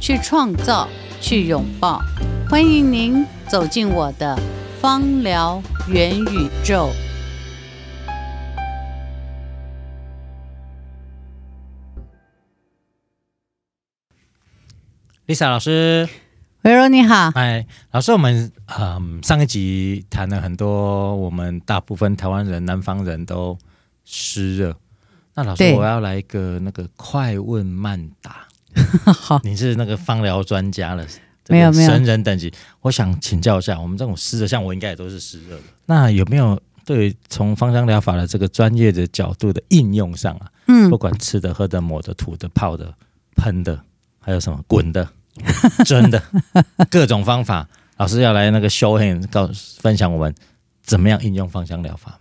去创造，去拥抱。欢迎您走进我的芳疗元宇宙。Lisa 老师。维柔你好，哎，老师，我们嗯上一集谈了很多，我们大部分台湾人、南方人都湿热。那老师，我要来一个那个快问慢答。好，你是那个芳疗专家了，没有没有神人等级。我想请教一下，我们这种湿热，像我应该也都是湿热的。那有没有对于从芳香疗法的这个专业的角度的应用上啊？嗯，不管吃的、喝的、抹的、涂的、泡的、喷的，还有什么滚的？真的，各种方法，老师要来那个 show hand 告分享我们怎么样应用芳香疗法吗？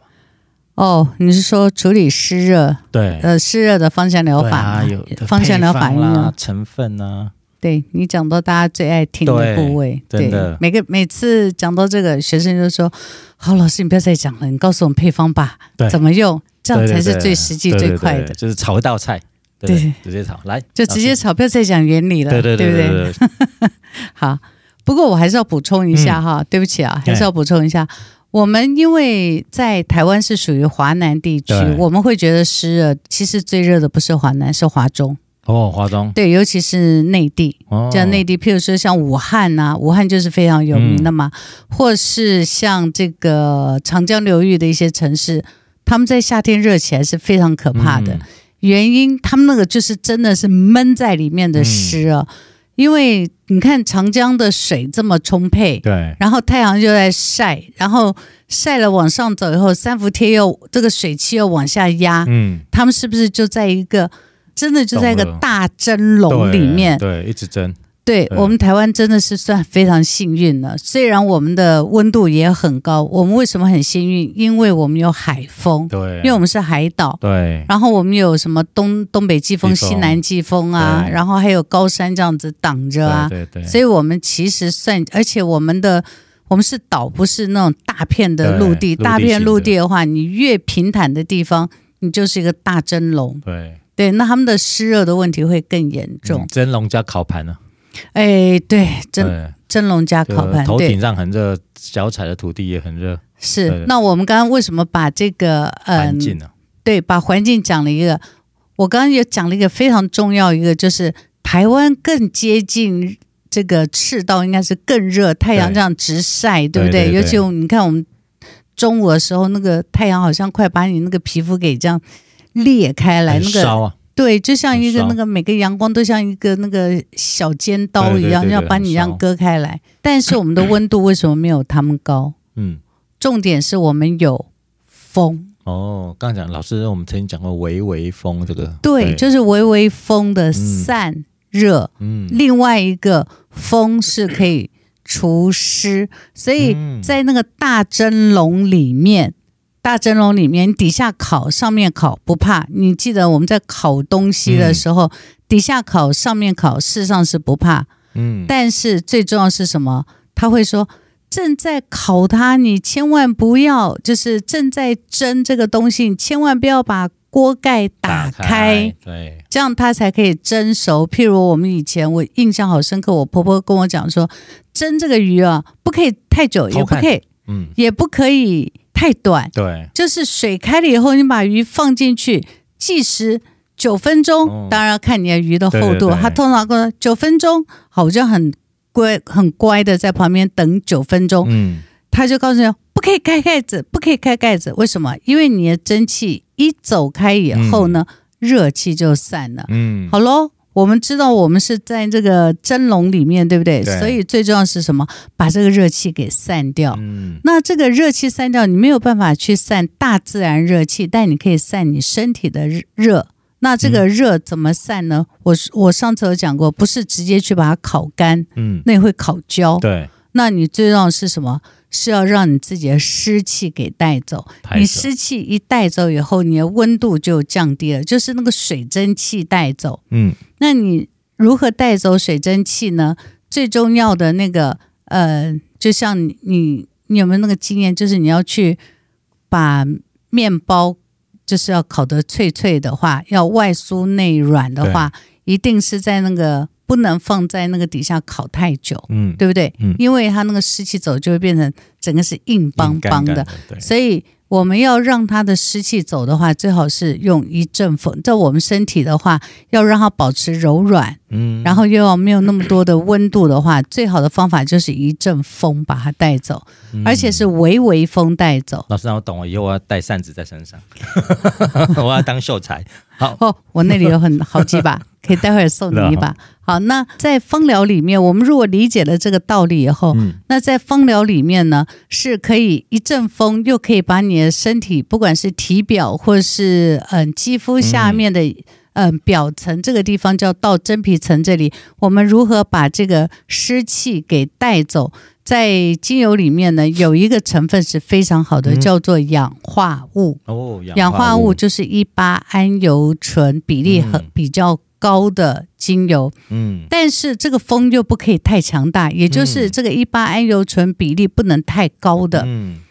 哦，你是说处理湿热？对，呃，湿热的芳香疗法啊，有芳香疗法啦，成分啊。对，你讲到大家最爱听的部位，对，每个每次讲到这个，学生就说：“好，老师你不要再讲了，你告诉我们配方吧，对，怎么用，这样才是最实际、最快的。”就是炒一道菜。对，对，直接炒来，就直接炒，不要再讲原理了，对对对对，对，对 好，不过我还是要补充一下哈，嗯、对不起啊，还是要补充一下。我们因为在台湾是属于华南地区，我们会觉得湿热，其实最热的不是华南，是华中。哦，华中。对，尤其是内地，像内地，譬如说像武汉呐、啊，武汉就是非常有名的嘛，嗯、或是像这个长江流域的一些城市，他们在夏天热起来是非常可怕的。嗯。原因，他们那个就是真的是闷在里面的湿啊，嗯、因为你看长江的水这么充沛，对，然后太阳就在晒，然后晒了往上走以后，三伏天又这个水汽又往下压，嗯，他们是不是就在一个真的就在一个大蒸笼里面，对，对，一直蒸。对，我们台湾真的是算非常幸运了，虽然我们的温度也很高，我们为什么很幸运？因为我们有海风，对，因为我们是海岛，对。然后我们有什么东东北季风、西南季风啊，然后还有高山这样子挡着啊，对对。所以我们其实算，而且我们的我们是岛，不是那种大片的陆地。大片陆地的话，你越平坦的地方，你就是一个大蒸笼，对对。那他们的湿热的问题会更严重。蒸笼加烤盘呢？哎，对，蒸蒸笼加烤盘，头顶上很热，脚踩的土地也很热。是，那我们刚刚为什么把这个嗯，环境对，把环境讲了一个，我刚刚也讲了一个非常重要一个，就是台湾更接近这个赤道，应该是更热，太阳这样直晒，对不对？尤其你看我们中午的时候，那个太阳好像快把你那个皮肤给这样裂开来，那个。对，就像一个那个每个阳光都像一个那个小尖刀一样，要把你这样割开来。但是我们的温度为什么没有他们高？嗯，重点是我们有风。哦，刚才讲老师，我们曾经讲过微微风这个。对，对就是微微风的散热。嗯，另外一个风是可以除湿，所以在那个大蒸笼里面。大蒸笼里面，底下烤，上面烤不怕。你记得我们在烤东西的时候，嗯、底下烤，上面烤，事实上是不怕。嗯。但是最重要是什么？他会说正在烤它，你千万不要，就是正在蒸这个东西，你千万不要把锅盖打开，打开，对，这样它才可以蒸熟。譬如我们以前，我印象好深刻，我婆婆跟我讲说，蒸这个鱼啊，不可以太久，也不可以，嗯，也不可以。太短，对，就是水开了以后，你把鱼放进去，计时九分钟，哦、当然要看你的鱼的厚度。它通常说九分钟，好，我就很乖很乖的在旁边等九分钟。嗯，他就告诉你不可以开盖子，不可以开盖子。为什么？因为你的蒸汽一走开以后呢，嗯、热气就散了。嗯，好喽。我们知道，我们是在这个蒸笼里面，对不对？对。所以最重要是什么？把这个热气给散掉。嗯。那这个热气散掉，你没有办法去散大自然热气，但你可以散你身体的热。那这个热怎么散呢？嗯、我我上次有讲过，不是直接去把它烤干，嗯，那会烤焦。对。那你最重要是什么？是要让你自己的湿气给带走。你湿气一带走以后，你的温度就降低了，就是那个水蒸气带走。嗯，那你如何带走水蒸气呢？最重要的那个，呃，就像你，你有没有那个经验？就是你要去把面包，就是要烤得脆脆的话，要外酥内软的话，一定是在那个。不能放在那个底下烤太久，嗯，对不对？嗯，因为它那个湿气走就会变成整个是硬邦邦的，对。所以我们要让它的湿气走的话，最好是用一阵风。在我们身体的话，要让它保持柔软，嗯，然后又要没有那么多的温度的话，最好的方法就是一阵风把它带走，而且是微微风带走。老师让我懂了，以后我要带扇子在身上，我要当秀才。好哦，我那里有很好几把，可以待会儿送你一把。好，那在芳疗里面，我们如果理解了这个道理以后，嗯、那在芳疗里面呢，是可以一阵风，又可以把你的身体，不管是体表或是嗯肌肤下面的嗯。表层这个地方，叫到真皮层这里，我们如何把这个湿气给带走？在精油里面呢，有一个成分是非常好的，嗯、叫做氧化物。哦，氧化物，氧化物就是一八氨油醇比例很比较高的精油。嗯，但是这个风又不可以太强大，也就是这个一八桉油醇比例不能太高的。嗯。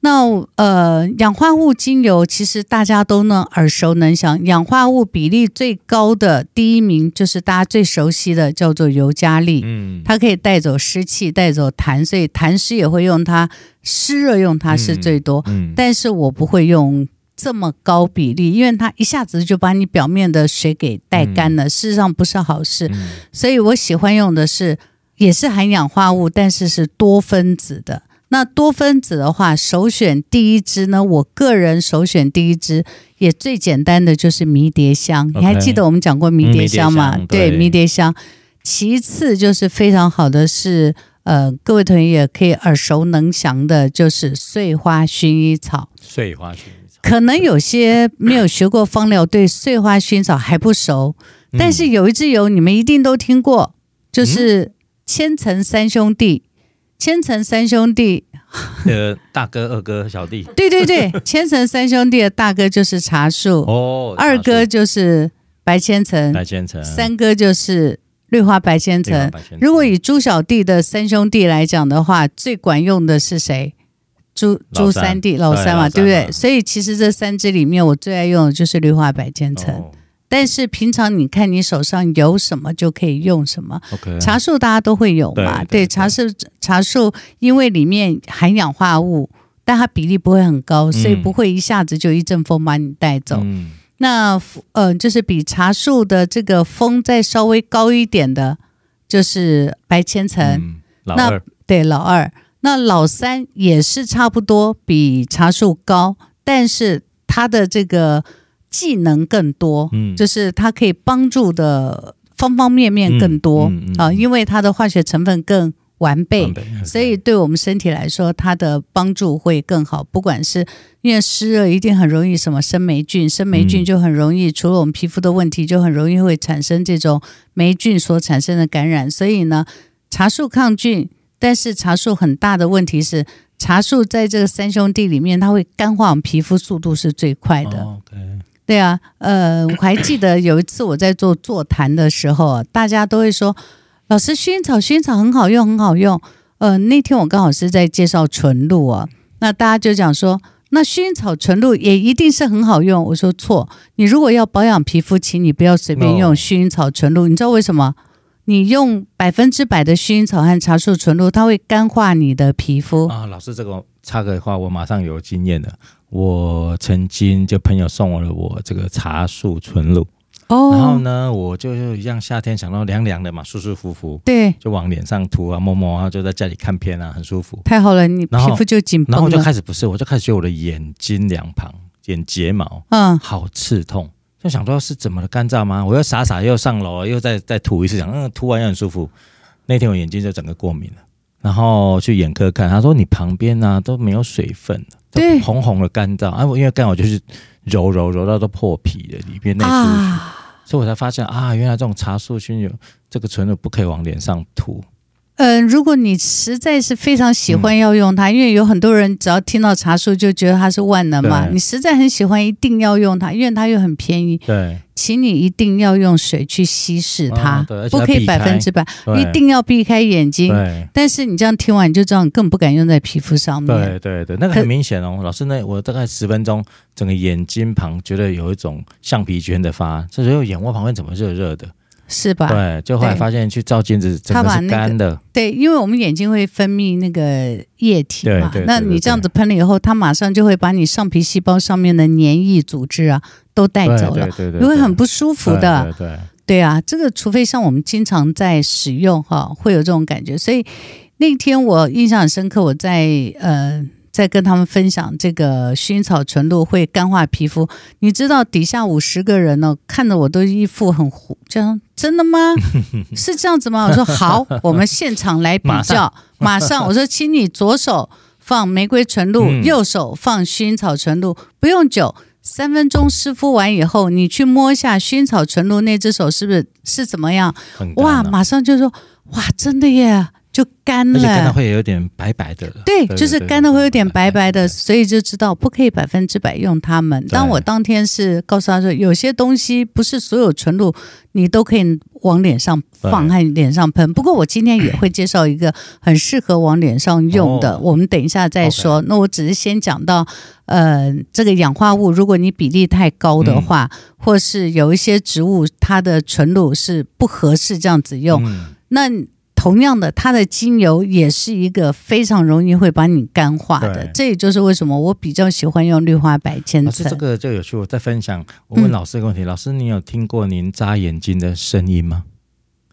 那呃，氧化物精油其实大家都能耳熟能详。氧化物比例最高的第一名就是大家最熟悉的，叫做尤加利。嗯，它可以带走湿气，带走痰，所以痰湿也会用它，湿热用它是最多。嗯，但是我不会用这么高比例，因为它一下子就把你表面的水给带干了，事实上不是好事。所以我喜欢用的是，也是含氧化物，但是是多分子的。那多分子的话，首选第一支呢？我个人首选第一支，也最简单的就是迷迭香。Okay, 你还记得我们讲过迷迭香吗？嗯、对，对，迷迭香。其次就是非常好的是，呃，各位同学也可以耳熟能详的，就是碎花薰衣草。碎花薰衣草。可能有些 没有学过芳疗，对碎花薰草还不熟，嗯、但是有一支油你们一定都听过，就是千层三兄弟。千层三兄弟，呃，大哥、二哥、小弟，对对对，千层三兄弟的大哥就是茶树，哦，二哥就是白千层，白千层，三哥就是绿花白千层。如果以朱小弟的三兄弟来讲的话，最管用的是谁？猪猪三弟老三嘛，对不对？所以其实这三支里面，我最爱用的就是绿化白千层。哦但是平常你看你手上有什么就可以用什么。Okay, 茶树大家都会有嘛？对，茶树茶树因为里面含氧化物，但它比例不会很高，所以不会一下子就一阵风把你带走。嗯、那呃，就是比茶树的这个风再稍微高一点的，就是白千层。那对老二，那老三也是差不多比茶树高，但是它的这个。技能更多，嗯，就是它可以帮助的方方面面更多，嗯嗯嗯、啊，因为它的化学成分更完备，完备，所以对我们身体来说，它的帮助会更好。不管是因为湿热，一定很容易什么生霉菌，生霉菌就很容易，嗯、除了我们皮肤的问题，就很容易会产生这种霉菌所产生的感染。所以呢，茶树抗菌，但是茶树很大的问题是，茶树在这个三兄弟里面，它会干化我们皮肤速度是最快的。哦 okay 对啊，呃，我还记得有一次我在做座谈的时候，大家都会说，老师薰衣草，薰衣草很好用，很好用。呃，那天我刚好是在介绍纯露啊，那大家就讲说，那薰衣草纯露也一定是很好用。我说错，你如果要保养皮肤，请你不要随便用薰衣草纯露。你知道为什么？你用百分之百的薰衣草和茶树纯露，它会干化你的皮肤啊。老师，这个插个话，我马上有经验了。我曾经就朋友送我了我这个茶树纯露哦，然后呢，我就一样夏天想到凉凉的嘛，舒舒服服，对，就往脸上涂啊，摸摸啊，就在家里看片啊，很舒服。太好了，你皮肤就紧绷了。然后我就开始不是，我就开始觉得我的眼睛两旁、眼睫毛，嗯，好刺痛，就想说是怎么了，干燥吗？我又傻傻又上楼，又再再涂一次，想嗯，涂完又很舒服。那天我眼睛就整个过敏了，然后去眼科看，他说你旁边啊都没有水分，对，红红的干燥。啊，我因为干，我就是揉揉揉到都破皮了，里边那出。啊所以我才发现啊，原来这种茶树薰有这个纯露不可以往脸上涂。嗯、呃，如果你实在是非常喜欢要用它，嗯、因为有很多人只要听到茶树就觉得它是万能嘛，你实在很喜欢，一定要用它，因为它又很便宜。对，请你一定要用水去稀释它，哦、不可以百分之百，一定要避开眼睛。但是你这样听完你就知道，你更不敢用在皮肤上面。对对对，那个很明显哦，老师那我大概十分钟，整个眼睛旁觉得有一种橡皮圈的发，这时候眼窝旁边怎么热热的？是吧？对，就后来发现去照镜子，整个是干的、那个。对，因为我们眼睛会分泌那个液体嘛，对对对对对，那你这样子喷了以后，它马上就会把你上皮细胞上面的黏液组织啊都带走了，你会很不舒服的。对对，对，对啊，这个除非像我们经常在使用哈，会有这种感觉。所以那天我印象很深刻，我在呃。在跟他们分享这个薰衣草纯露会干化皮肤，你知道底下五十个人呢，看着我都一副很糊，这样真的吗？是这样子吗？我说好，我们现场来比较，马上，马上我说，请你左手放玫瑰纯露，嗯、右手放薰衣草纯露，不用久，三分钟湿敷完以后，你去摸一下薰衣草纯露那只手是不是是怎么样？哇，马上就说哇，真的耶！就干了，而且干的会有点白白的。对，就是干的会有点白白的，所以就知道不可以百分之百用它们。当我当天是告诉他说，有些东西不是所有纯露你都可以往脸上放和脸上喷。不过我今天也会介绍一个很适合往脸上用的，我们等一下再说。那我只是先讲到，呃，这个氧化物，如果你比例太高的话，或是有一些植物它的纯露是不合适这样子用，那。同样的，它的精油也是一个非常容易会把你干化的，这也就是为什么我比较喜欢用绿花白千层。这个就有趣，我在分享。我问老师一个问题：嗯、老师，你有听过您眨眼睛的声音吗？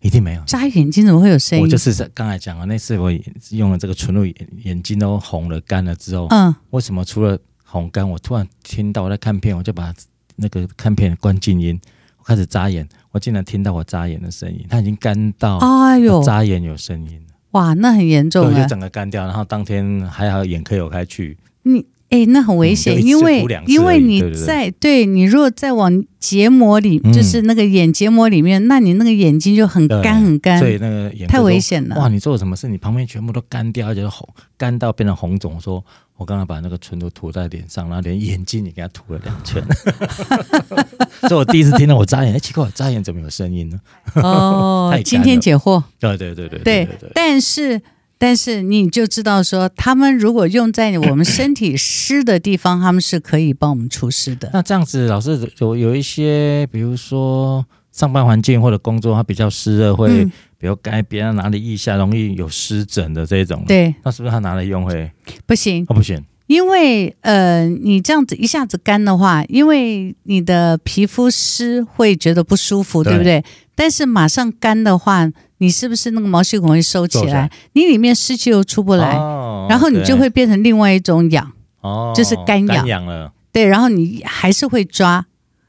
一定没有。眨眼睛怎么会有声音？我就是刚才讲了，那次我用了这个纯露，眼睛都红了、干了之后，嗯，为什么除了红干，我突然听到我在看片，我就把那个看片关静音，我开始眨眼。我竟然听到我眨眼的声音，它已经干到，哎呦，眨眼有声音哇，那很严重，就整个干掉，然后当天还好眼科有开去。你哎，那很危险，嗯、因为因为你在对，对，对你如果再往结膜里，嗯、就是那个眼结膜里面，那你那个眼睛就很干很干，所以那个眼太危险了。哇，你做了什么事？你旁边全部都干掉，而且红干到变成红肿，说。我刚刚把那个纯露涂在脸上，然后连眼睛也给它涂了两圈，所以我第一次听到我眨眼，哎，奇怪，我眨眼怎么有声音呢？哦，今天解惑，对对对对对对。但是但是你就知道说，他们如果用在我们身体湿的地方，他们是可以帮我们除湿的。那这样子，老师有有一些，比如说上班环境或者工作，它比较湿热，会。嗯比如该别人哪里腋下容易有湿疹的这种，对，那是不是他拿来用会不行？哦，不行，因为呃，你这样子一下子干的话，因为你的皮肤湿会觉得不舒服，对，对不对？但是马上干的话，你是不是那个毛细孔会收起来？起来你里面湿气又出不来，哦，然后你就会变成另外一种痒，哦，就是干痒，痒了。对，然后你还是会抓。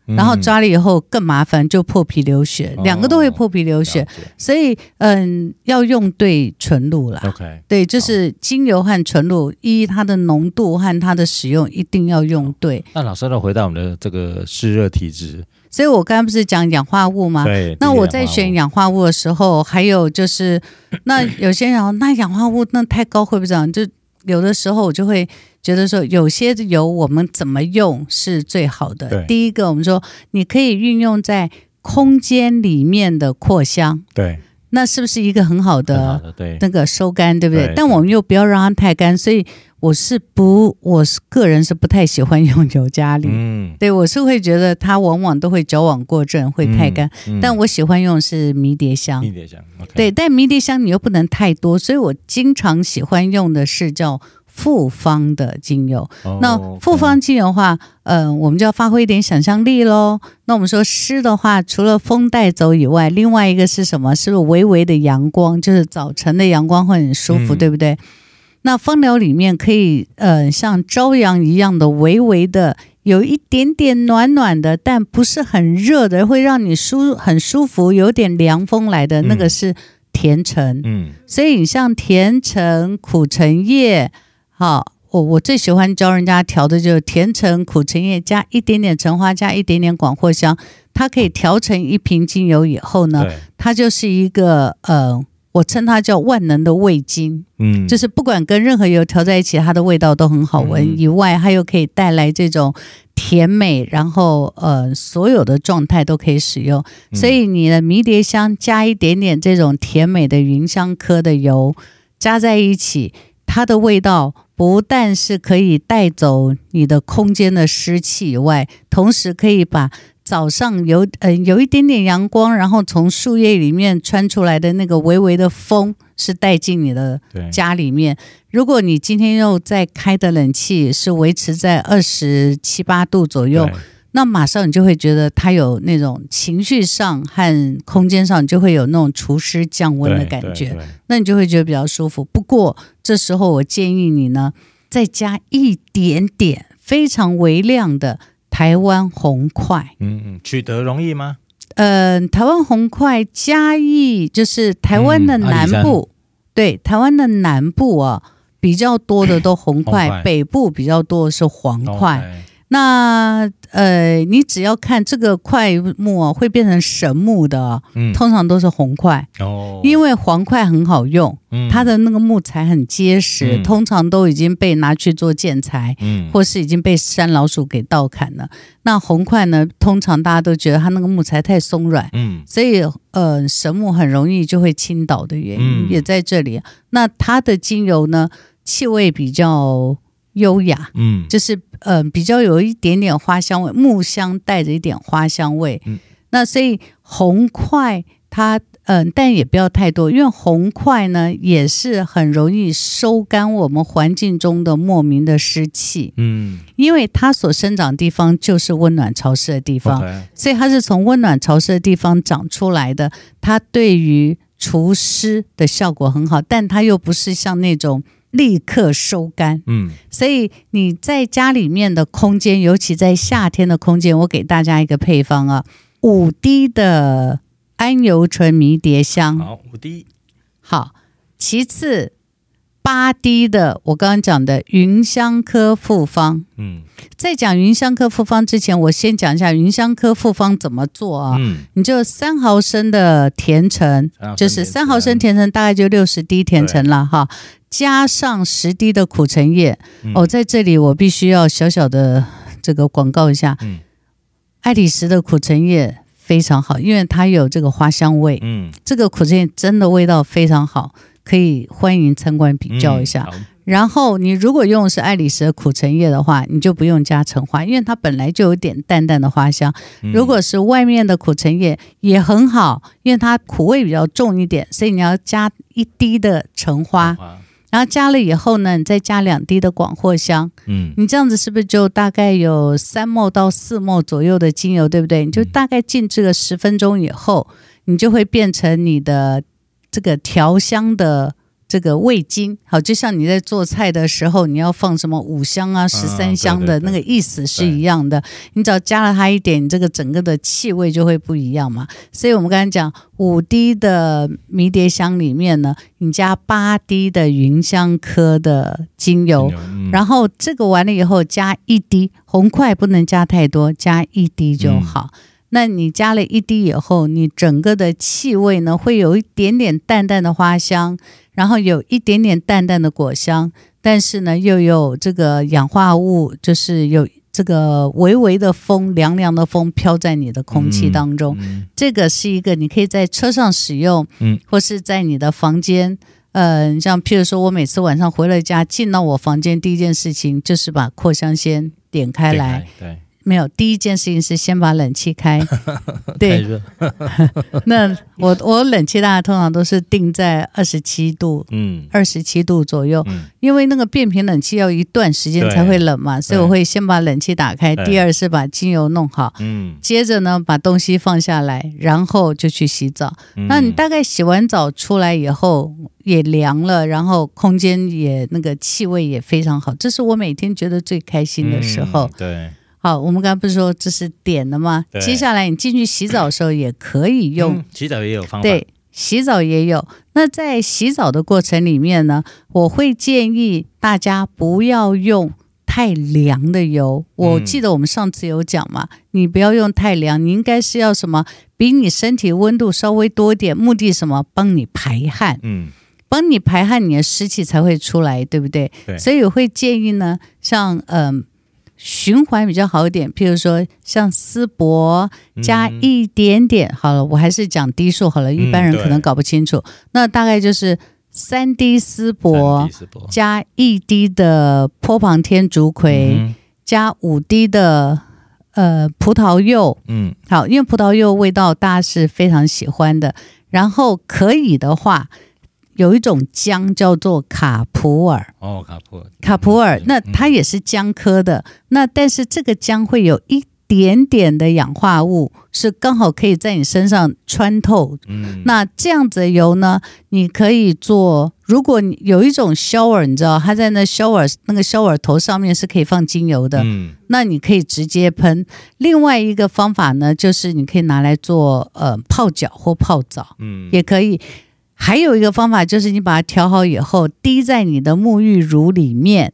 然后抓了以后更麻烦，就破皮流血，嗯、两个都会破皮流血，哦、所以嗯，要用对纯露啦。OK，对，就是精油和纯露，一它的浓度和它的使用，一定要用对。哦、那老师，要回到我们的这个湿热体质，所以我刚刚不是讲氧化物吗？对。那我在选氧化物的时候，还有就是，那有些人说那氧化物那太高会不会这样？就有的时候我就会。觉得说有些油我们怎么用是最好的。第一个，我们说你可以运用在空间里面的扩香，对，那是不是一个很好的那个收干，对不对？但我们又不要让它太干，所以我是不，我是个人是不太喜欢用尤加利。嗯，对我是会觉得它往往都会矫枉过正，会太干。但我喜欢用是迷迭香，迷迭香，对，但迷迭香你又不能太多，所以我经常喜欢用的是叫。复方的精油。哦、那复方精油的话，嗯、呃，我们就要发挥一点想象力喽。那我们说湿的话，除了风带走以外，另外一个是什么？是不是微微的阳光？就是早晨的阳光会很舒服，嗯、对不对？那芳疗里面可以，呃，像朝阳一样的微微的，有一点点暖暖的，但不是很热的，会让你舒很舒服，有点凉风来的，那个是甜橙。嗯，所以你像甜橙、苦橙叶，好，我我最喜欢教人家调的就是甜橙、苦橙叶加一点点橙花，加一点点广藿香，它可以调成一瓶精油以后呢，它就是一个呃。我称它叫万能的味精，嗯，就是不管跟任何油调在一起，它的味道都很好闻。嗯、以外，它又可以带来这种甜美，然后呃，所有的状态都可以使用。嗯、所以你的迷迭香加一点点这种甜美的芸香科的油加在一起，它的味道不但是可以带走你的空间的湿气以外，同时可以把。早上有嗯有一点点阳光，然后从树叶里面穿出来的那个微微的风，是带进你的家里面。如果你今天又在开的冷气是维持在二十七八度左右，那马上你就会觉得它有那种情绪上和空间上就会有那种除湿降温的感觉，那你就会觉得比较舒服。不过这时候我建议你呢，再加一点点非常微量的。台湾红块，嗯嗯，取得容易吗？嗯、呃，台湾红块嘉义就是台湾的南部，嗯、对，台湾的南部啊比较多的都红块，北部比较多的是黄块。Okay 那呃，你只要看这个块木哦，会变成神木的，嗯，通常都是红块哦，因为黄块很好用，嗯，它的那个木材很结实，嗯、通常都已经被拿去做建材，嗯，或是已经被山老鼠给盗砍了。那红块呢，通常大家都觉得它那个木材太松软，嗯，所以呃，神木很容易就会倾倒的原因也在这里。嗯、那它的精油呢，气味比较。优雅，嗯，就是嗯、呃，比较有一点点花香味，木香带着一点花香味，嗯，那所以红块它嗯、呃，但也不要太多，因为红块呢也是很容易收干我们环境中的莫名的湿气，嗯，因为它所生长的地方就是温暖潮湿的地方，Okay. 所以它是从温暖潮湿的地方长出来的，它对于除湿的效果很好，但它又不是像那种。立刻收干，嗯，所以你在家里面的空间，尤其在夏天的空间，我给大家一个配方啊，五滴的安油醇迷迭香，好，五滴，好，其次。八滴的，我刚刚讲的云香科复方。嗯，在讲云香科复方之前，我先讲一下云香科复方怎么做啊？嗯，你就三毫升的甜橙，就是三毫升甜橙，大概就六十滴甜橙了哈，加上十滴的苦橙叶。嗯、哦，在这里我必须要小小的这个广告一下，嗯，爱丽丝的苦橙叶非常好，因为它有这个花香味。嗯，这个苦橙叶真的味道非常好。可以欢迎参观比较一下，嗯、然后你如果用的是爱丽舍苦橙叶的话，你就不用加橙花，因为它本来就有点淡淡的花香。嗯、如果是外面的苦橙叶也很好，因为它苦味比较重一点，所以你要加一滴的橙花，然后加了以后呢，你再加两滴的广藿香。嗯，你这样子是不是就大概有三沫到四沫左右的精油，对不对？你就大概静置个十分钟以后，你就会变成你的。这个调香的这个味精，好，就像你在做菜的时候，你要放什么五香啊、十三香的那个意思是一样的。你只要加了它一点，你这个整个的气味就会不一样嘛。所以我们刚才讲五滴的迷迭香里面呢，你加八滴的芸香科的精油，嗯、然后这个完了以后加一滴红块，不能加太多，加一滴就好。嗯那你加了一滴以后，你整个的气味呢，会有一点点淡淡的花香，然后有一点点淡淡的果香，但是呢，又有这个氧化物，就是有这个微微的风，凉凉的风飘在你的空气当中。嗯嗯、这个是一个你可以在车上使用，嗯，或是在你的房间，嗯、呃，像譬如说我每次晚上回了家，进到我房间第一件事情就是把扩香先点开来，对。没有，第一件事情是先把冷气开。对，那我我冷气大概通常都是定在二十七度，嗯，二十七度左右，嗯。因为那个变频冷气要一段时间才会冷嘛，所以我会先把冷气打开。第二是把精油弄好，嗯，接着呢把东西放下来，然后就去洗澡。嗯。那你大概洗完澡出来以后也凉了，然后空间也那个气味也非常好，这是我每天觉得最开心的时候。嗯对，好，我们刚才不是说这是点的吗？接下来你进去洗澡的时候也可以用，嗯洗澡也有方法，对，洗澡也有。那在洗澡的过程里面呢，我会建议大家不要用太凉的油。我记得我们上次有讲嘛，嗯、你不要用太凉，你应该是要什么？比你身体温度稍微多一点，目的什么？帮你排汗，嗯，帮你排汗，你的湿气才会出来，对不对？对。所以我会建议呢，像嗯。呃循环比较好一点，譬如说像丝柏加一点点，嗯、好了，我还是讲低数好了，一般人可能搞不清楚。嗯、那大概就是三滴丝柏加一滴的坡旁天竺葵，嗯、加五滴的呃葡萄柚，嗯，好，因为葡萄柚味道大家是非常喜欢的。然后可以的话。有一种姜叫做卡普尔哦，卡普尔，卡普尔，那它也是姜科的。嗯、那但是这个姜会有一点点的氧化物，是刚好可以在你身上穿透。嗯，那这样子的油呢，你可以做。如果你有一种 shower，你知道它在那 shower 那个 shower 头上面是可以放精油的，嗯，那你可以直接喷。另外一个方法呢，就是你可以拿来做呃泡脚或泡澡，嗯，也可以。还有一个方法就是你把它调好以后，滴在你的沐浴乳里面，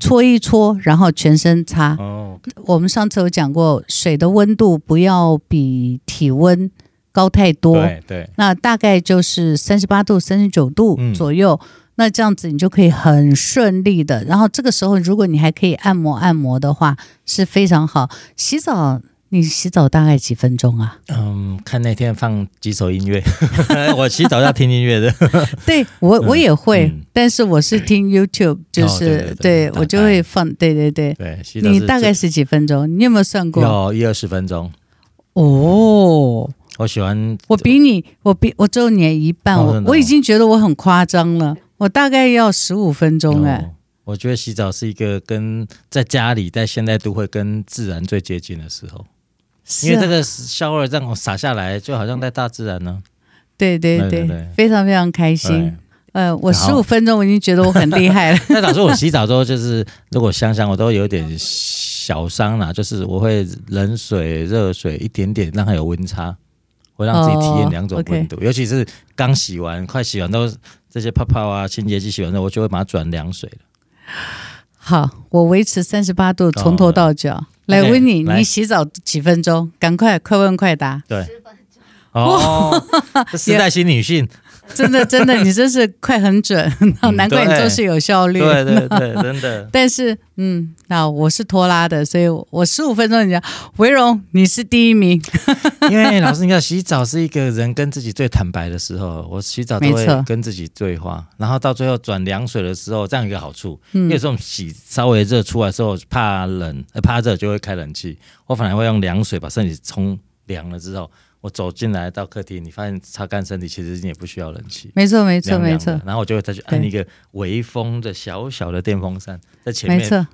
搓一搓，然后全身擦。哦，我们上次有讲过，水的温度不要比体温高太多。对对。那大概就是三十八度、三十九度左右。嗯、那这样子你就可以很顺利的。然后这个时候，如果你还可以按摩按摩的话，是非常好。洗澡。你洗澡大概几分钟啊？嗯，看那天放几首音乐。我洗澡要听音乐的。对我我也会，嗯、但是我是听 YouTube，就是、哦、对，我就会放。对对对对，你大概是几分钟？你有没有算过？有一二十分钟。哦，我喜欢。我比你，我比我只有你一半。哦、我我已经觉得我很夸张了。我大概要十五分钟哎、哦。我觉得洗澡是一个跟在家里在现代都会跟自然最接近的时候。因为这个 shower 这样洒下来，就好像在大自然呢。对对对，对非常非常开心。对呃，我十五分钟我已经觉得我很厉害了。那导致我洗澡之后，就是如果香香，我都有点小伤啦，就是我会冷水、热水一点点，让它有温差，会让自己体验两种温度。尤其是刚洗完、快洗完都这些泡泡啊、清洁剂洗完之后，我就会把它转凉水了。好，我维持三十八度，从头到脚。哦来问你，你洗澡几分钟？赶快，快问快答。对，哦，时代新女性，真的真的，你真是快很准，难怪你做事有效率。对对对，真的。但是，嗯，那我是拖拉的，所以我十五分钟，你讲，维荣你是第一名。因为老师，你看洗澡是一个人跟自己最坦白的时候，我洗澡都会跟自己对话，然后到最后转凉水的时候，这样一个好处，因为这种洗稍微热出来的时候，怕冷，怕热就会开冷气，我反而会用凉水把身体冲凉了之后。我走进来到客厅，你发现擦干身体，其实你也不需要冷气。没错，没错，没错。然后我就会再去按一个微风的小小的电风扇在前面。没错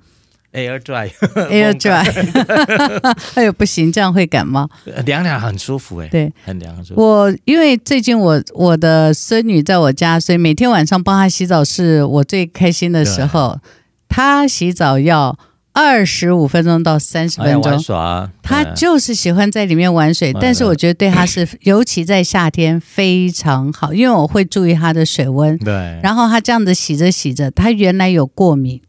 ，Air Dry，Air Dry。哎呦，不行，这样会感冒。凉凉很舒服哎，对，很凉很舒服。我因为最近我我的孙女在我家，所以每天晚上帮她洗澡是我最开心的时候。她洗澡要。二十五分钟到三十分钟，玩耍。他就是喜欢在里面玩水，但是我觉得对他是，尤其在夏天非常好，因为我会注意他的水温。对。然后他这样子洗着洗着，他原来有过敏，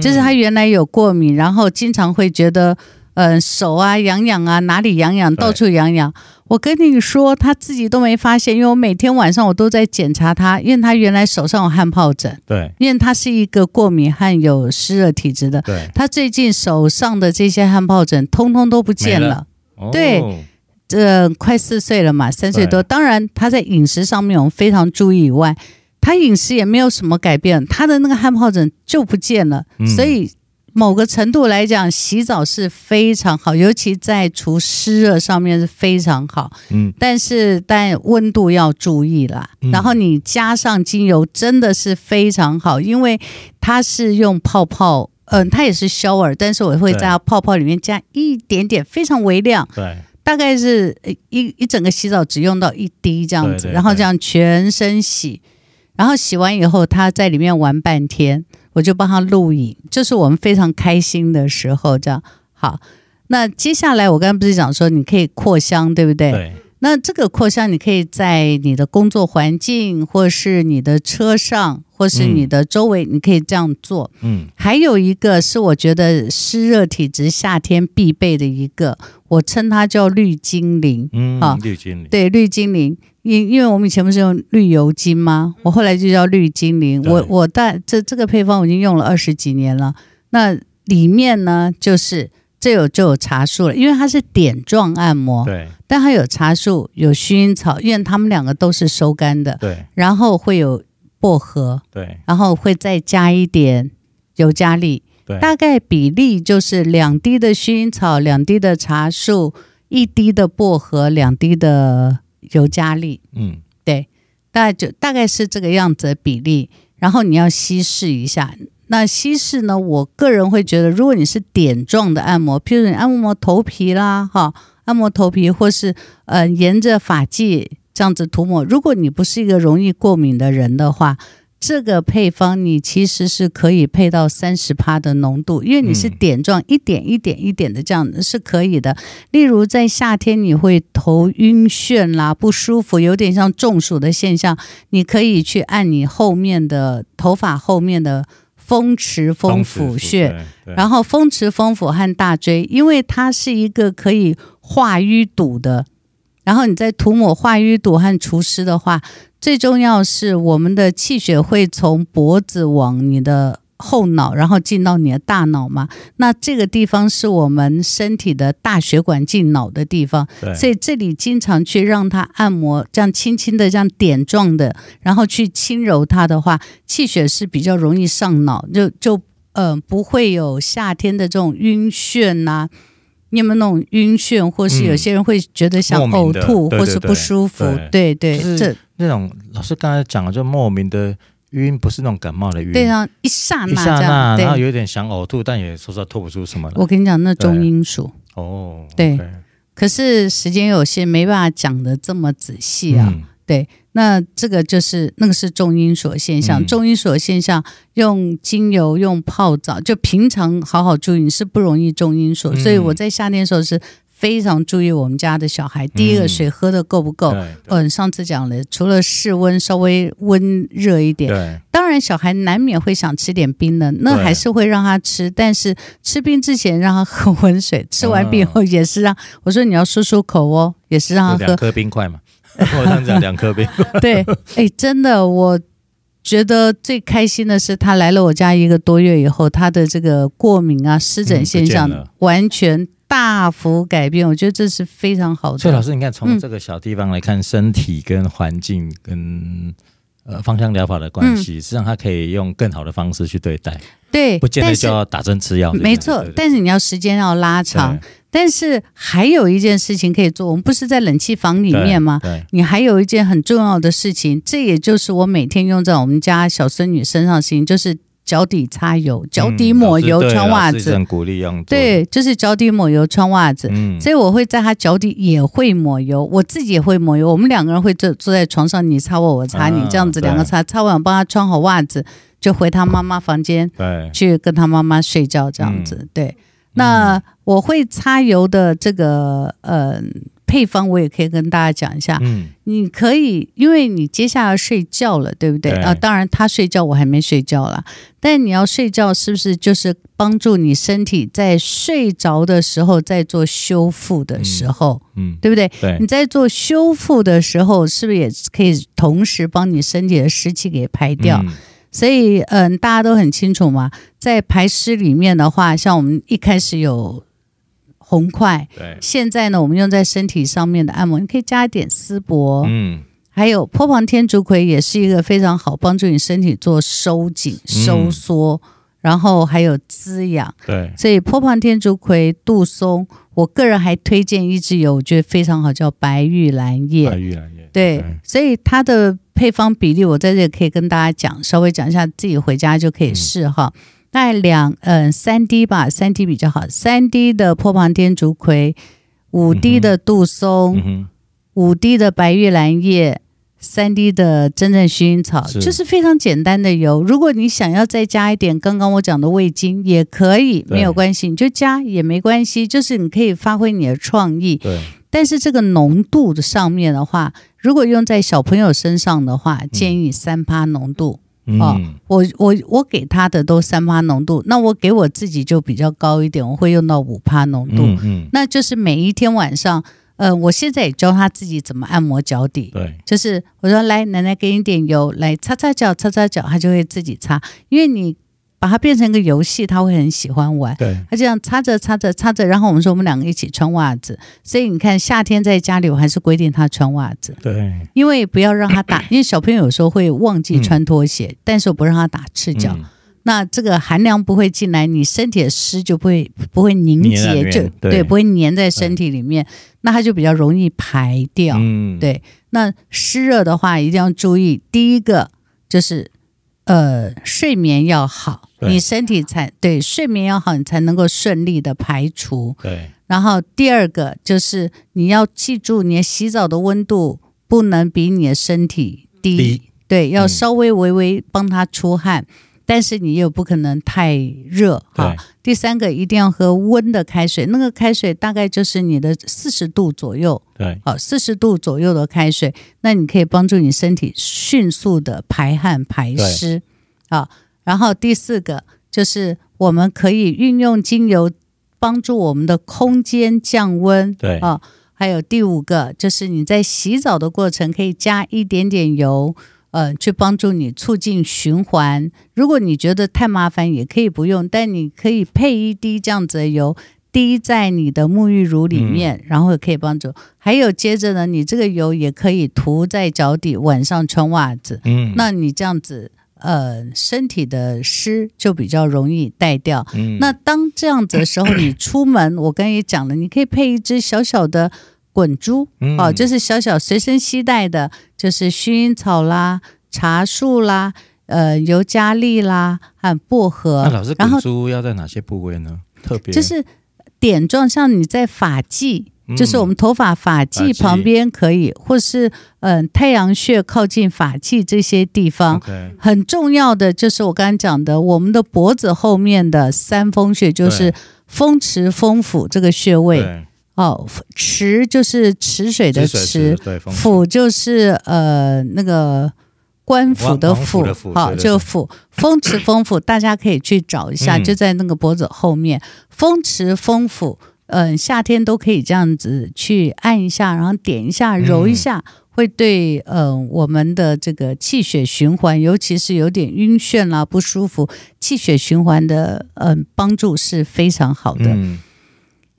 就是他原来有过敏，然后经常会觉得。嗯、呃，手啊痒痒啊，哪里痒痒，到处痒痒。我跟你说，他自己都没发现，因为我每天晚上我都在检查他，因为他原来手上有汗疱疹。对，因为他是一个过敏和有湿热体质的。对，他最近手上的这些汗疱疹通通都不见了。了哦、对，这、呃、快四岁了嘛，三岁多。当然他在饮食上面我们非常注意以外，他饮食也没有什么改变，他的那个汗疱疹就不见了。嗯、所以。某个程度来讲，洗澡是非常好，尤其在除湿热上面是非常好。嗯，但是但温度要注意啦。嗯、然后你加上精油，真的是非常好，因为它是用泡泡，嗯、呃，它也是 shower，但是我会在泡泡里面加一点点，非常微量。对，大概是一一整个洗澡只用到一滴这样子，对对对，然后这样全身洗，然后洗完以后，它在里面玩半天。我就帮他录影，这是我们非常开心的时候，这样好。那接下来我刚刚不是讲说你可以扩香，对不对？对。那这个扩香，你可以在你的工作环境，或是你的车上，或是你的周围，你可以这样做。嗯。还有一个是我觉得湿热体质夏天必备的一个，我称它叫绿精灵。嗯。啊，绿精灵。对，绿精灵。因因为我们以前不是用绿油精吗？我后来就叫绿精灵。我我但这这个配方我已经用了二十几年了。那里面呢，就是这有就有茶树了，因为它是点状按摩。对。但它有茶树，有薰衣草，因为它们两个都是收干的。对。然后会有薄荷。对。然后会再加一点尤加利。对。大概比例就是两滴的薰衣草，两滴的茶树，一滴的薄荷，两滴的。尤加利，嗯，对，大概就大概是这个样子的比例，然后你要稀释一下。那稀释呢，我个人会觉得，如果你是点状的按摩，譬如你按摩头皮啦，哈，按摩头皮，或是呃沿着发际这样子涂抹，如果你不是一个容易过敏的人的话。这个配方你其实是可以配到三十帕的浓度，因为你是点状，一点一点一点的这样是可以的。例如在夏天你会头晕眩啦，不舒服，有点像中暑的现象，你可以去按你后面的头发后面的风池风府穴，然后风池风府和大椎，因为它是一个可以化淤堵的。然后你再涂抹化瘀堵和除湿的话，最重要是我们的气血会从脖子往你的后脑，然后进到你的大脑嘛。那这个地方是我们身体的大血管进脑的地方，所以这里经常去让它按摩，这样轻轻的这样点状的，然后去轻柔它的话，气血是比较容易上脑，就就呃不会有夏天的这种晕眩呐、啊。你有没有那种晕眩，或是有些人会觉得想呕吐，或是不舒服？对对，就是这那种老师刚才讲的，就莫名的晕，不是那种感冒的晕。对啊，一刹那，一刹那，然后有点想呕吐，但也说实话吐不出什么来。我跟你讲，那中阴属。哦，对。可是时间有限，没办法讲的这么仔细啊。对。那这个就是那个是重金属现象，重金属现象用精油用泡澡，就平常好好注意，你是不容易重金属。所以我在夏天的时候是非常注意我们家的小孩，第一个水喝的够不够？嗯，上次讲了，除了室温稍微温热一点，当然小孩难免会想吃点冰的，那还是会让他吃，但是吃冰之前让他喝温水，吃完冰后也是让我说你要漱漱口哦，也是让他喝两颗冰块嘛。我这样讲两颗冰。对，哎，真的，我觉得最开心的是他来了我家一个多月以后，他的这个过敏啊、湿疹现象完全大幅改变。我觉得这是非常好的。所以老师，你看从这个小地方来看，身体跟环境跟呃芳香疗法的关系，实际上它可以用更好的方式去对待。对，不见得就要打针吃药。没错，但是你要时间要拉长。但是还有一件事情可以做，我们不是在冷气房里面吗？你还有一件很重要的事情，这也就是我每天用在我们家小孙女身上的事情，就是脚底擦油、脚底抹油、穿袜子。很鼓励用。对，就是脚底抹油、穿袜子。嗯。所以我会在他脚底也会抹油，我自己也会抹油。我们两个人会坐坐在床上，你擦我，我擦你，这样子两个擦。擦完我帮他穿好袜子，就回他妈妈房间，对，去跟他妈妈睡觉，这样子，对。那我会擦油的这个呃配方，我也可以跟大家讲一下。嗯，你可以，因为你接下来要睡觉了，对不对？对啊，当然他睡觉，我还没睡觉啦。但你要睡觉，是不是就是帮助你身体在睡着的时候，在做修复的时候，嗯，嗯对不对？对。你在做修复的时候，是不是也可以同时帮你身体的湿气给排掉？嗯所以，嗯，大家都很清楚嘛，在排湿里面的话，像我们一开始有红块，对，现在呢，我们用在身体上面的按摩，你可以加一点丝柏，嗯，还有坡旁天竺葵也是一个非常好帮助你身体做收紧、收缩，然后还有滋养。对，所以坡旁天竺葵、杜松，我个人还推荐一支油，我觉得非常好，叫白玉兰叶。白玉兰叶。对，对所以它的配方比例，我在这里可以跟大家讲，稍微讲一下，自己回家就可以试哈。嗯、大概两嗯三滴吧，三滴比较好，三滴的破旁天竺葵，五滴的杜松，五滴的白玉兰叶。三滴的真正薰衣草就是非常简单的油。如果你想要再加一点刚刚我讲的味精，也可以，没有关系，你就加也没关系。就是你可以发挥你的创意。对。但是这个浓度的上面的话，如果用在小朋友身上的话，建议三趴浓度。嗯、哦，我我我给他的都三趴浓度，那我给我自己就比较高一点，我会用到五趴浓度。嗯，嗯那就是每一天晚上。呃，我现在也教他自己怎么按摩脚底。对，就是我说来，奶奶给你点油，来擦擦脚，擦擦脚，他就会自己擦。因为你把它变成一个游戏，他会很喜欢玩。对，他这样擦着擦着擦着，然后我们说我们两个一起穿袜子。所以你看，夏天在家里，我还是规定他穿袜子。对，因为不要让他打，因为小朋友有时候会忘记穿拖鞋，嗯、但是我不让他打赤脚。嗯那这个寒凉不会进来，你身体的湿就不会不会凝结，就对，对，不会粘在身体里面，那它就比较容易排掉。嗯，对。那湿热的话，一定要注意，第一个就是呃睡眠要好，对你身体才对睡眠要好，你才能够顺利的排除。对。然后第二个就是你要记住，你洗澡的温度不能比你的身体低，低对，要稍微微微帮他出汗。嗯但是你又不可能太热哈。第三个一定要喝温的开水，那个开水大概就是你的四十度左右。对，好，四十度左右的开水，那你可以帮助你身体迅速的排汗排湿。好对，然后第四个就是我们可以运用精油帮助我们的空间降温。对，啊，还有第五个就是你在洗澡的过程可以加一点点油。呃，去帮助你促进循环。如果你觉得太麻烦，也可以不用，但你可以配一滴这样子的油，滴在你的沐浴乳里面，嗯、然后可以帮助。还有接着呢，你这个油也可以涂在脚底，晚上穿袜子。嗯，那你这样子，呃，身体的湿就比较容易带掉。嗯，那当这样子的时候，你出门，我刚才也讲了，你可以配一只小小的。滚珠、嗯、哦，就是小小随身携带的，就是薰衣草啦、茶树啦、呃尤加利啦和薄荷。那老师，滚珠要在哪些部位呢？特别就是点状，像你在发际，嗯、就是我们头发发际旁边可以，或是嗯、呃、太阳穴靠近发际这些地方。很重要的就是我刚刚讲的，我们的脖子后面的三风穴，就是风池、风府这个穴位。哦，池就是池水的池，府就是呃那个官府的府，好就府风池风府，大家可以去找一下，就在那个脖子后面，风池风府，嗯，夏天都可以这样子去按一下，然后点一下，揉一下，会对呃我们的这个气血循环，尤其是有点晕眩啦不舒服，气血循环的嗯帮助是非常好的。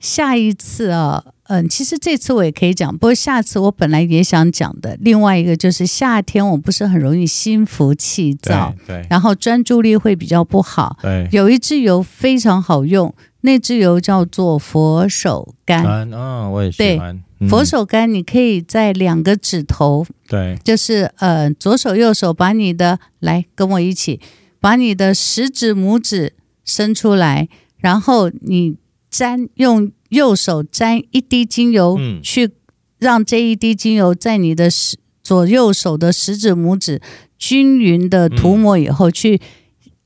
下一次啊，嗯，其实这次我也可以讲，不过下次我本来也想讲的。另外一个就是夏天，我不是很容易心浮气躁，对，对，然后专注力会比较不好。对，有一支油非常好用，那支油叫做佛手柑。嗯、哦，我也喜欢。佛手柑你可以在两个指头，对，就是呃左手右手，把你的来跟我一起，把你的食指拇指伸出来，然后你。沾用右手沾一滴精油，去让这一滴精油在你的食左右手的食指、拇指均匀的涂抹以后，去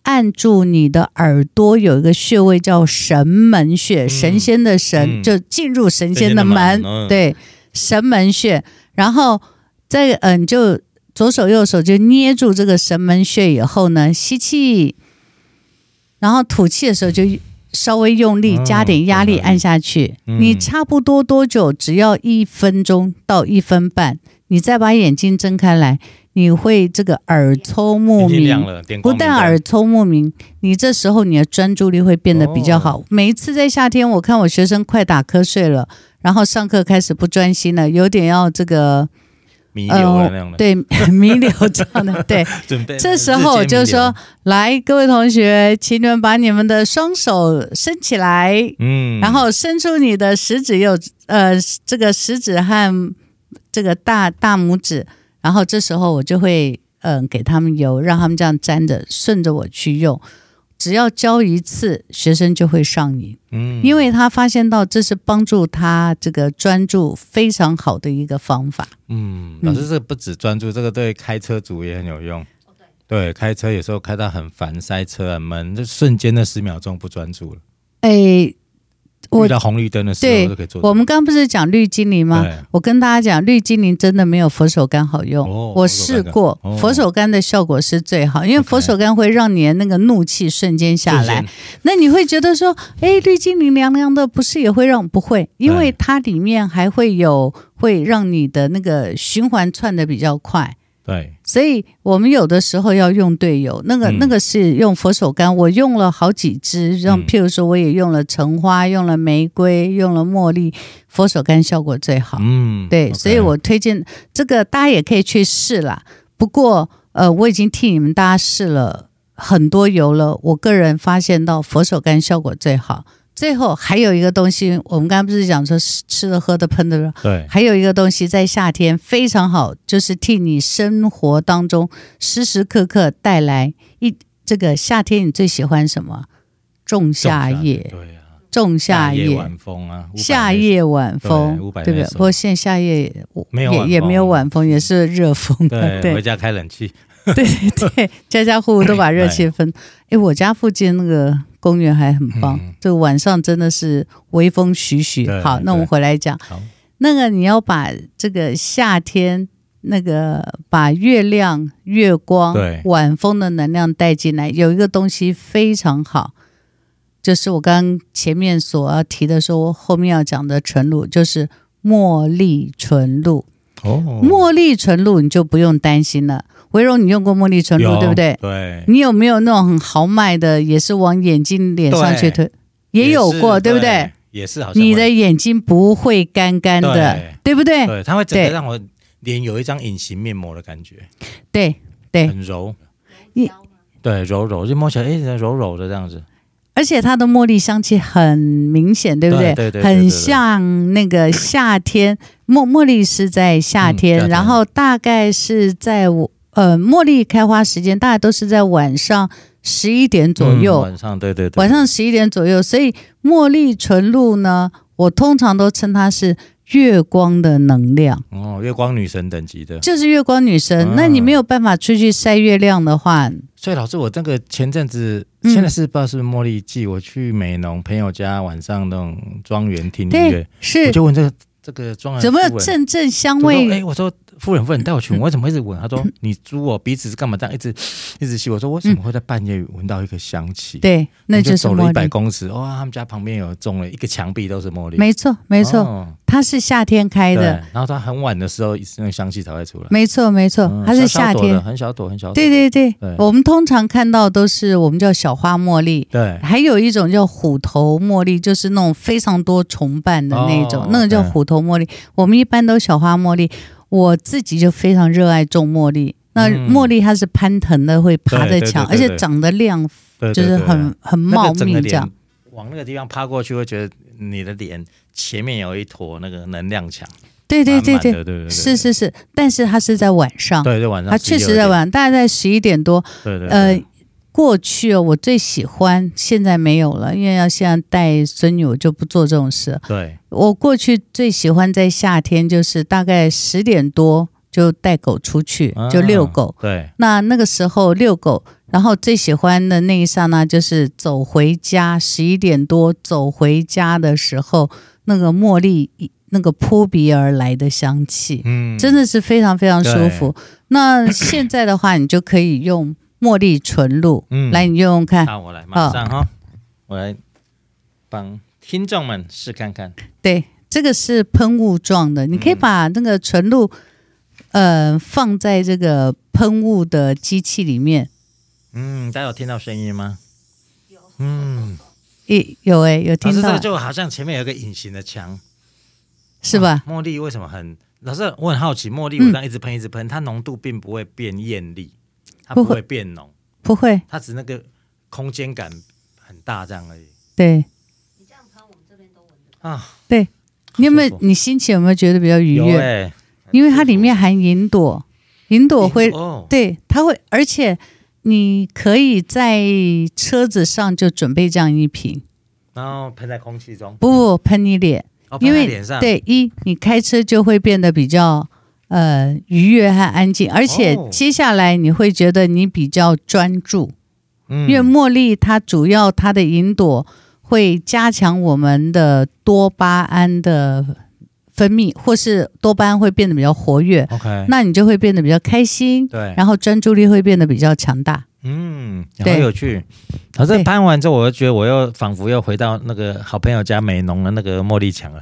按住你的耳朵，有一个穴位叫神门穴，神仙的神就进入神仙的门，对，神门穴。然后再嗯，就左手右手就捏住这个神门穴以后呢，吸气，然后吐气的时候就。稍微用力加点压力按下去，嗯、你差不多多久？只要一分钟到一分半，你再把眼睛睁开来，你会这个耳聪目明，不但耳聪目明，你这时候你的专注力会变得比较好。哦、每一次在夏天，我看我学生快打瞌睡了，然后上课开始不专心了，有点要这个弥留的那种的，对，弥留这样的，对。准备。这时候我就说：“来，各位同学，请你们把你们的双手伸起来，嗯，然后伸出你的食指又，呃，这个食指和这个大大拇指，然后这时候我就会，嗯、呃，给他们油，让他们这样粘着，顺着我去用。”只要教一次，学生就会上瘾。嗯，因为他发现到这是帮助他这个专注非常好的一个方法。嗯，老师，这不止专注，这个对开车族也很有用。对，开车有时候开到很烦，塞车很闷，就瞬间的十秒钟不专注了。哎。遇到红绿灯的时候就可以做。我们刚刚不是讲绿精灵吗？我跟大家讲，绿精灵真的没有佛手柑好用。哦、我试过，佛手柑的效果是最好，因为佛手柑会让你的那个怒气瞬间下来。那你会觉得说，哎，绿精灵凉凉的，不是也会让我不会？因为它里面还会有会让你的那个循环窜的比较快。对，所以我们有的时候要用对油，那个、嗯、那个是用佛手柑，我用了好几支，像譬如说我也用了橙花，用了玫瑰，用了茉莉，佛手柑效果最好。嗯，对所以我推荐这个大家也可以去试啦。不过呃，我已经替你们大家试了很多油了，我个人发现到佛手柑效果最好。最后还有一个东西，我们刚刚不是讲说吃的、喝的、喷的，对，还有一个东西在夏天非常好，就是替你生活当中时时刻刻带来一这个夏天你最喜欢什么？仲夏夜，对啊，仲夏夜。晚风啊，夏夜晚风，对不对？不过现在夏夜也也没有晚风，也是热风，对，回家开冷气。对对对，家家户户都把热气分。哎，我家附近那个公园还很棒，嗯、这个晚上真的是微风徐徐。好，那我们回来讲，那个你要把这个夏天那个把月亮、月光、晚风的能量带进来，有一个东西非常好，就是我刚刚前面所要提的，说后面要讲的纯露，就是茉莉纯露。哦，茉莉纯露你就不用担心了。维柔，你用过茉莉纯露对不对？对。你有没有那种很豪迈的，也是往眼睛、脸上去推？也有过，对不对？也是，好像。你的眼睛不会干干的，对不对？对，它会整个让我脸有一张隐形面膜的感觉。对对，很柔。你对柔柔，就摸起来哎，柔柔的这样子。而且它的茉莉香气很明显，对不对？对对，很像那个夏天，茉茉莉是在夏天，然后大概是在我。呃，茉莉开花时间大概都是在晚上十一点左右。嗯、晚上对对对，晚上十一点左右。所以茉莉纯露呢，我通常都称它是月光的能量。哦，月光女神等级的，就是月光女神。嗯、那你没有办法出去晒月亮的话，所以老师，我这个前阵子，现在是不知道是不是茉莉季，我去美农朋友家晚上那种庄园听音乐，是我就问这个这个庄园怎么有阵阵香味？哎，我说。夫人，夫人带我去闻，我怎么一直闻？他说：“你猪哦鼻子是干嘛这样一直一直吸？”我说：“为什么会在半夜闻到一个香气？”对，那就是走了一百公尺，哇！他们家旁边有种了一个墙壁都是茉莉，没错，没错，它是夏天开的。然后它很晚的时候，那个香气才会出来。没错，没错，它是夏天，很小朵，很小朵。对对对，我们通常看到都是我们叫小花茉莉，对，还有一种叫虎头茉莉，就是那种非常多重瓣的那种，那个叫虎头茉莉。我们一般都小花茉莉。我自己就非常热爱种茉莉。那茉莉它是攀藤的，会爬在墙，而且长得亮，就是很很茂密这样。往那个地方趴过去，会觉得你的脸前面有一坨那个能量墙。对对对对，是是是。但是它是在晚上，对对晚上，它确实在晚上，大概在十一点多。对对。呃，过去哦，我最喜欢，现在没有了，因为要现在带孙女，我就不做这种事。对。我过去最喜欢在夏天，就是大概十点多就带狗出去，就遛狗。啊、对，那那个时候遛狗，然后最喜欢的那一刹那就是走回家，十一点多走回家的时候，那个茉莉那个扑鼻而来的香气，嗯，真的是非常非常舒服。那现在的话，你就可以用茉莉纯露，嗯，来你用用看。好我来，马上哈，哦、我来帮。听众们试看看，对，这个是喷雾状的，你可以把那个纯露，呃，放在这个喷雾的机器里面。嗯，大家有听到声音吗？有。嗯，一，有诶，有听到。这个就好像前面有个隐形的墙，是吧？茉莉为什么很老师，我很好奇，茉莉我这样一直喷一直喷，它浓度并不会变艳丽，它不会变浓，不会，它只那个空间感很大这样而已。对，你这样喷，我们这边都闻得啊。对，你有没有？你心情有没有觉得比较愉悦？欸、因为它里面含银朵，银朵会，哦、对，它会，而且你可以在车子上就准备这样一瓶，然后喷在空气中，不喷你脸。因为对一，你开车就会变得比较呃愉悦和安静，而且接下来你会觉得你比较专注。嗯，因为茉莉它主要它的云朵会加强我们的多巴胺的分泌，或是多巴胺会变得比较活跃。OK，那你就会变得比较开心。对，然后专注力会变得比较强大。嗯，很有趣。然后这拍完之后，我又觉得我又仿佛又回到那个好朋友家美浓的那个茉莉墙了。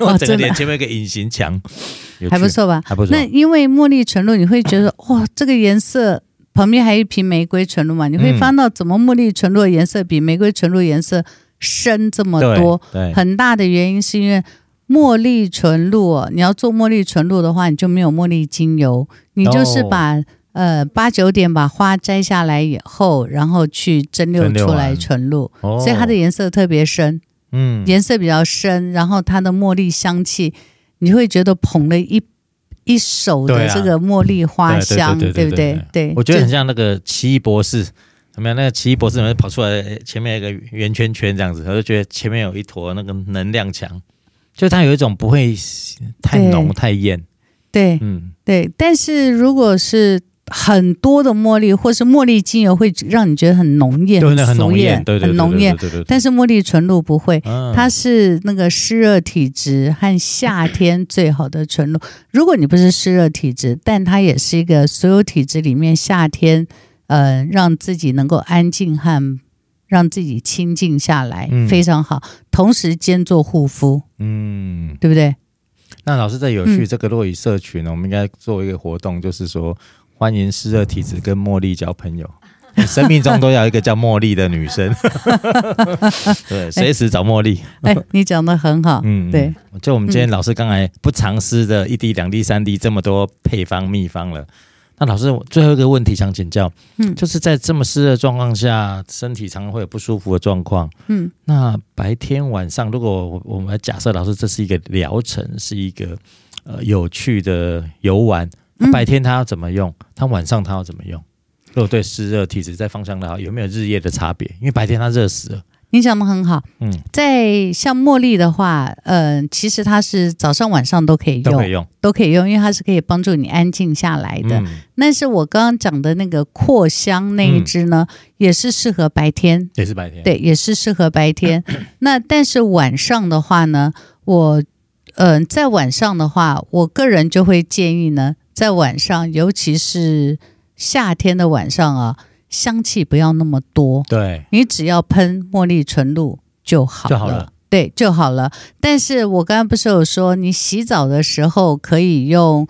我 整个脸前面一个隐形墙，还不错吧？还不错。那因为茉莉纯露，你会觉得哇，这个颜色旁边还有一瓶玫瑰纯露嘛？你会翻到怎么茉莉纯露的颜色比玫瑰纯露颜色深这么多？对，很大的原因是因为茉莉纯露，你要做茉莉纯露的话，你就没有茉莉精油，你就是把。呃，八九点把花摘下来以后，然后去蒸馏出来纯露，哦、所以它的颜色特别深，嗯，颜色比较深，然后它的茉莉香气，你会觉得捧了一一手的这个茉莉花香，对不对？对，我觉得很像那个奇异博士，怎么样？那个奇异博士怎么跑出来，前面有一个圆圈圈这样子，我就觉得前面有一坨那个能量墙，就它有一种不会太浓太艳，对，嗯，对。但是如果是很多的茉莉，或是茉莉精油，会让你觉得很浓艳、很浓艳、很浓艳。但是茉莉纯露不会，它是那个湿热体质和夏天最好的纯露。如果你不是湿热体质，但它也是一个所有体质里面夏天，呃，让自己能够安静和让自己清静下来，非常好。同时兼做护肤，嗯，对不对？那老师在有趣这个落语社群呢，我们应该做一个活动，就是说。欢迎湿热体质跟茉莉交朋友，生命中都要一个叫茉莉的女生。对，随时找茉莉。哎，你讲的很好。嗯，对。就我们今天老师刚才不尝试的一滴、两滴、三滴这么多配方秘方了。那老师最后一个问题想请教，嗯，就是在这么湿热状况下，身体常常会有不舒服的状况。嗯，那白天晚上，如果我们假设老师这是一个疗程，是一个呃有趣的游玩。白天它要怎么用？它晚上它要怎么用？如果对湿热体质在芳香的话，有没有日夜的差别？因为白天它热死了。你讲的很好。嗯，在像茉莉的话，嗯、呃，其实它是早上晚上都可以用，都可以用，都可以用，因为它是可以帮助你安静下来的。嗯、但是我刚刚讲的那个扩香那一支呢，嗯、也是适合白天，也是白天，对，也是适合白天。那但是晚上的话呢，我嗯、呃，在晚上的话，我个人就会建议呢。在晚上，尤其是夏天的晚上啊，香气不要那么多。对，你只要喷茉莉纯露就好了。就好了。对，就好了。但是我刚刚不是有说，你洗澡的时候可以用，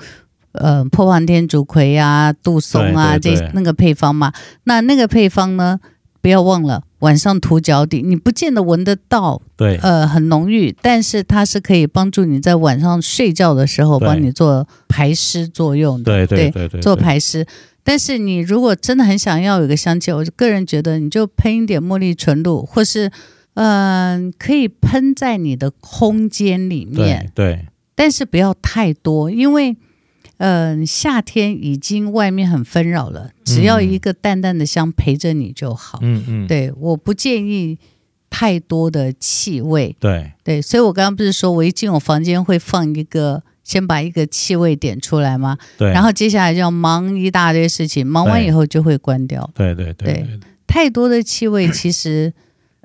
呃，破防天竺葵啊、杜松啊这那个配方嘛？那那个配方呢？不要忘了晚上涂脚底，你不见得闻得到，对，呃，很浓郁，但是它是可以帮助你在晚上睡觉的时候帮你做排湿作用的，对对对，做排湿。但是你如果真的很想要有个香气，我个人觉得你就喷一点茉莉纯露，或是嗯、呃，可以喷在你的空间里面，对，对，但是不要太多，因为。嗯、呃，夏天已经外面很纷扰了，只要一个淡淡的香陪着你就好。嗯嗯，对，我不建议太多的气味。对对，所以我刚刚不是说我一进我房间会放一个，先把一个气味点出来吗？对，然后接下来就要忙一大堆事情，忙完以后就会关掉。对，对，对，太多的气味其实。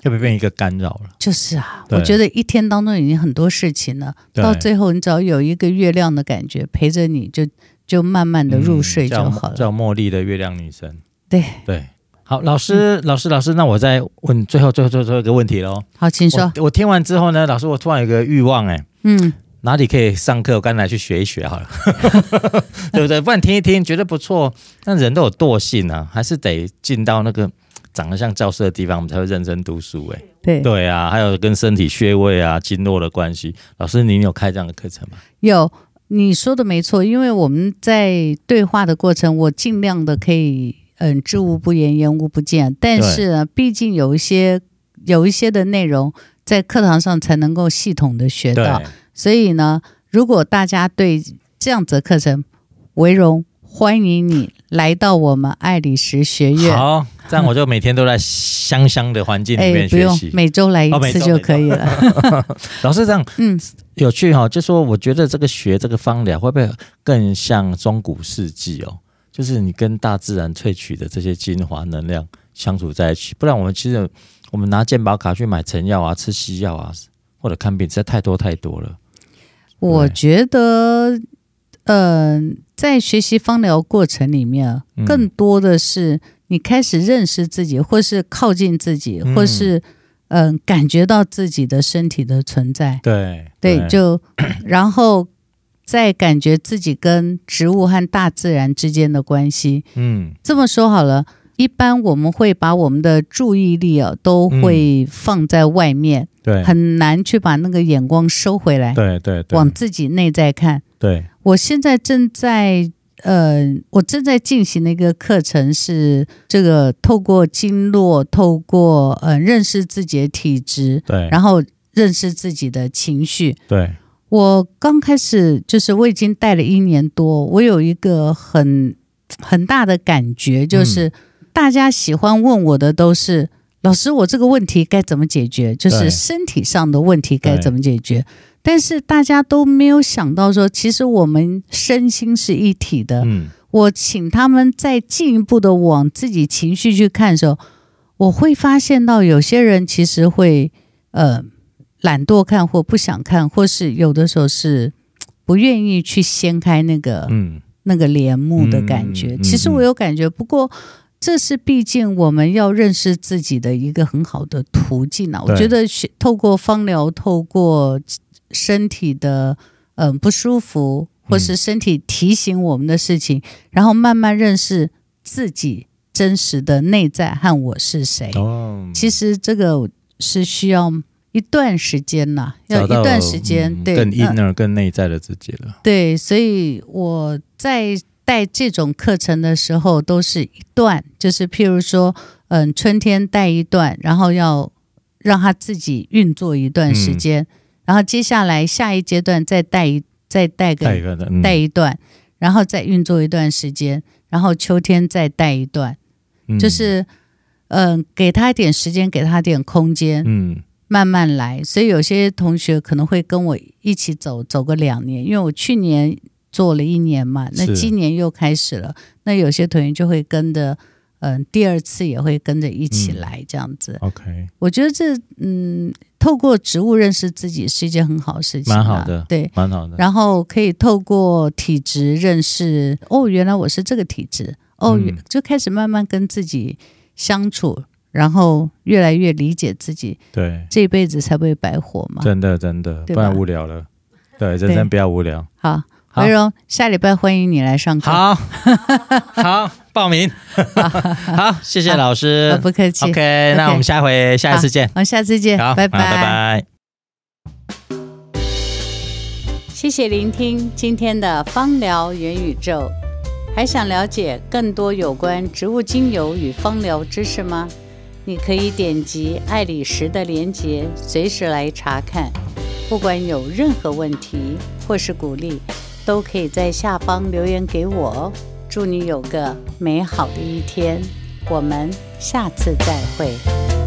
会不会变一个干扰了？就是啊，我觉得一天当中已经很多事情了，到最后你只要有一个月亮的感觉陪着你，就就慢慢的入睡就好了。叫茉莉的月亮女神。对对，好，老师，老师，老师，那我再问最后最后最后最后一个问题喽。好，请说。我，我听完之后呢，老师，我突然有个欲望，哎，嗯，哪里可以上课？我刚才去学一学好了，对不对？不然听一听，觉得不错。但人都有惰性啊，还是得进到那个。长得像教室的地方，我们才会认真读书。哎，对对啊，还有跟身体穴位啊、经络的关系。老师，您有开这样的课程吗？有，你说的没错，因为我们在对话的过程，我尽量的可以嗯，知无不言，言无不尽。但是呢，毕竟有一些有一些的内容在课堂上才能够系统的学到，所以呢，如果大家对这样子的课程，为荣欢迎你来到我们爱理石学院。好，这样我就每天都在香香的环境里面学习，不用每周来一次就可以了。哦、老师这样，嗯。有趣哈、哦，就说我觉得这个学这个芳疗会不会更像中古世纪哦？就是你跟大自然萃取的这些精华能量相处在一起，不然我们其实我们拿健保卡去买成药啊、吃西药啊，或者看病，实在太多太多了。我觉得，嗯、呃，在学习芳疗过程里面，更多的是你开始认识自己，或是靠近自己，或是。嗯、呃，感觉到自己的身体的存在，对对，就然后再感觉自己跟植物和大自然之间的关系。嗯，这么说好了，一般我们会把我们的注意力啊，都会放在外面，嗯、对，很难去把那个眼光收回来，对对，对，往自己内在看。对，我现在正在。呃，我正在进行的一个课程是这个透过经络，透过呃认识自己的体质，对，然后认识自己的情绪。对，我刚开始就是我已经带了一年多，我有一个很很大的感觉，就是、嗯、大家喜欢问我的都是老师，我这个问题该怎么解决？就是身体上的问题该怎么解决？但是大家都没有想到说，其实我们身心是一体的。嗯，我请他们再进一步的往自己情绪去看的时候，我会发现到有些人其实会呃懒惰看或不想看，或是有的时候是不愿意去掀开那个嗯那个帘幕的感觉。其实我有感觉，不过这是毕竟我们要认识自己的一个很好的途径啊。我觉得透过芳疗，透过身体的嗯、呃、不舒服，或是身体提醒我们的事情，嗯，然后慢慢认识自己真实的内在和我是谁。哦，其实这个是需要一段时间呐，要一段时间，嗯、对，更 inner、更内在的自己了。对，所以我在带这种课程的时候，都是一段，就是譬如说，嗯，春天带一段，然后要让他自己运作一段时间。嗯然后接下来下一阶段再带一再带个带一，段，然后再运作一段时间，然后秋天再带一段，嗯、就是嗯、呃，给他一点时间，给他点空间，嗯，慢慢来。所以有些同学可能会跟我一起走，走个两年，因为我去年做了一年嘛，那今年又开始了，那有些团员就会跟着。嗯，第二次也会跟着一起来这样子。嗯、OK，我觉得这嗯，透过植物认识自己是一件很好的事情，蛮好的，对，蛮好的。然后可以透过体质认识，哦，原来我是这个体质，哦，嗯、就开始慢慢跟自己相处，然后越来越理解自己。对，这一辈子才不会白活嘛。真的，真的，不然无聊了。对，人生不要无聊。好。维荣，下礼拜欢迎你来上课。好，好，报名。好，谢谢老师。不客气。OK，那我们下回下一次见。好，下次见。好，拜拜，拜拜。谢谢聆听今天的芳疗元宇宙。还想了解更多有关植物精油与芳疗知识吗？你可以点击爱理石的链接，随时来查看。不管有任何问题或是鼓励。都可以在下方留言给我哦。祝你有个美好的一天，我们下次再会。